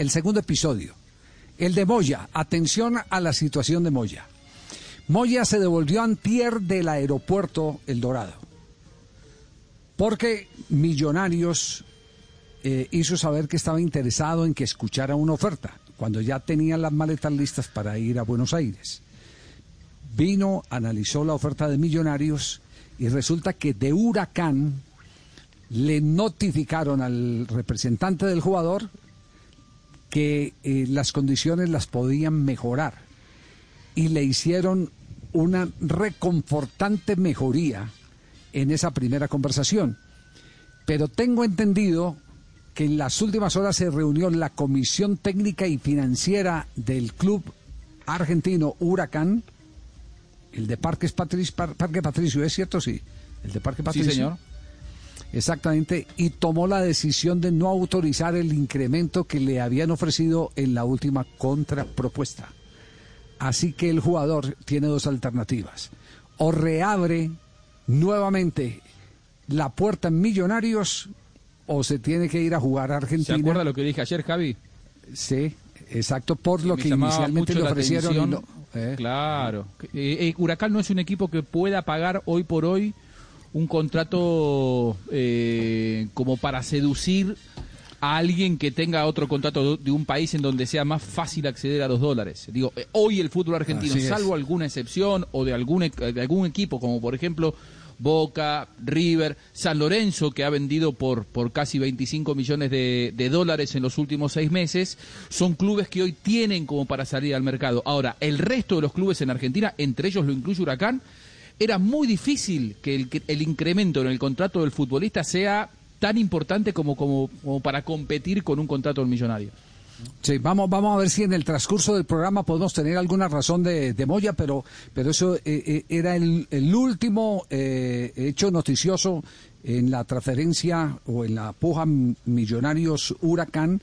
El segundo episodio. El de Moya. Atención a la situación de Moya. Moya se devolvió antier del aeropuerto El Dorado. Porque Millonarios eh, hizo saber que estaba interesado en que escuchara una oferta, cuando ya tenían las maletas listas para ir a Buenos Aires. Vino, analizó la oferta de Millonarios y resulta que de Huracán le notificaron al representante del jugador que eh, las condiciones las podían mejorar y le hicieron una reconfortante mejoría en esa primera conversación. Pero tengo entendido que en las últimas horas se reunió la Comisión Técnica y Financiera del Club Argentino Huracán, el de Parques Patricio, Parque Patricio, ¿es cierto? Sí, el de Parque Patricio. Sí, señor. Exactamente, y tomó la decisión de no autorizar el incremento que le habían ofrecido en la última contrapropuesta. Así que el jugador tiene dos alternativas. O reabre nuevamente la puerta en Millonarios o se tiene que ir a jugar a Argentina. ¿Se acuerda lo que dije ayer, Javi? Sí, exacto, por lo Me que inicialmente le ofrecieron. y atención. no- eh. Claro. Eh, eh, Huracán no es un equipo que pueda pagar hoy por hoy un contrato eh, como para seducir a alguien que tenga otro contrato de un país en donde sea más fácil acceder a los dólares. Digo, eh, hoy el fútbol argentino, salvo alguna excepción o de algún, e- de algún equipo, como por ejemplo Boca, River, San Lorenzo, que ha vendido por, por casi 25 millones de, de dólares en los últimos seis meses, son clubes que hoy tienen como para salir al mercado. Ahora, el resto de los clubes en Argentina, entre ellos lo incluye Huracán, era muy difícil que el, el incremento en el contrato del futbolista sea tan importante como, como, para competir con un contrato del millonario. Sí, vamos, vamos a ver si en el transcurso del programa podemos tener alguna razón de, de Moya, pero, pero eso eh, eh, era el, el último eh, hecho noticioso en la transferencia o en la puja Millonarios Huracán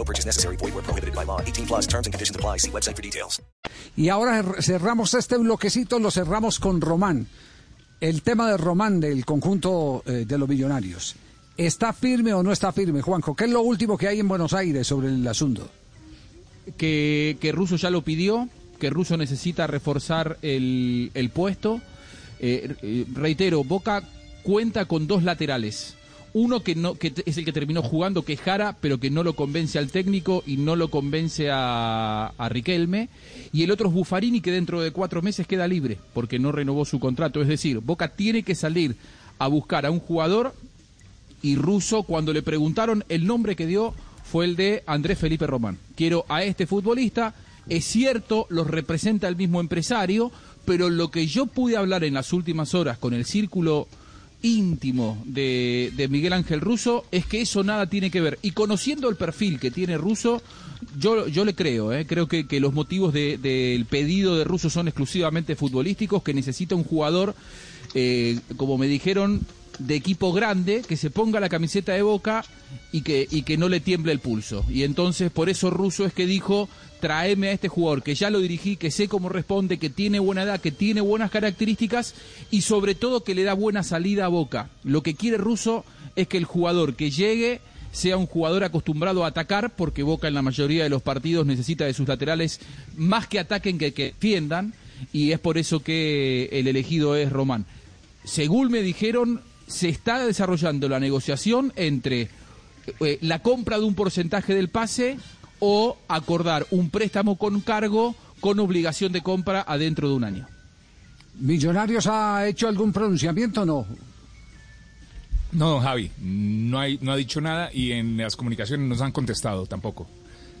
No purchase necessary. Void where prohibited by law. 18 plus terms and conditions apply. See website for details. Y ahora cer- cerramos este bloquecito, lo cerramos con Román. El tema de Román del conjunto eh, de los millonarios. ¿Está firme o no está firme, Juanjo? ¿Qué es lo último que hay en Buenos Aires sobre el asunto? que, que Russo ya lo pidió, que Russo necesita reforzar el, el puesto. Eh, eh, reitero, Boca cuenta con dos laterales. Uno que no que es el que terminó jugando, que es Jara, pero que no lo convence al técnico y no lo convence a, Riquelme. Y el otro es Buffarini, que dentro de cuatro meses queda libre, porque no renovó su contrato. Es decir, Boca tiene que salir a buscar a un jugador y Russo, cuando le preguntaron, el nombre que dio fue el de Andrés Felipe Román. Quiero a este futbolista, es cierto, los representa el mismo empresario, pero lo que yo pude hablar en las últimas horas con el círculo íntimo de, de Miguel Ángel Russo es que eso nada tiene que ver. Y conociendo el perfil que tiene Russo, yo, yo le creo, ¿eh? creo que, que los motivos de- del pedido de Russo son exclusivamente futbolísticos, que necesita un jugador, eh, como me dijeron, de equipo grande, que se ponga la camiseta de boca y que, y que no le tiemble el pulso. Y entonces por eso Russo es que dijo, tráeme a este jugador, que ya lo dirigí, que sé cómo responde, que tiene buena edad, que tiene buenas características y sobre todo que le da buena salida a boca. Lo que quiere Russo es que el jugador que llegue sea un jugador acostumbrado a atacar, porque Boca en la mayoría de los partidos necesita de sus laterales más que ataquen que que defiendan, y es por eso que el elegido es Román. Según me dijeron, se está desarrollando la negociación entre eh, la compra de un porcentaje del pase o acordar un préstamo con cargo con obligación de compra adentro de un año. ¿Millonarios ha hecho algún pronunciamiento o no? No, don Javi, no, hay, no ha dicho nada y en las comunicaciones nos han contestado tampoco.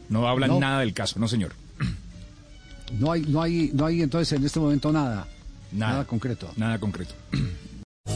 No hablan No. nada del caso, no señor. No hay, no hay, no hay entonces en este momento nada. Nada. Nada concreto. Nada concreto.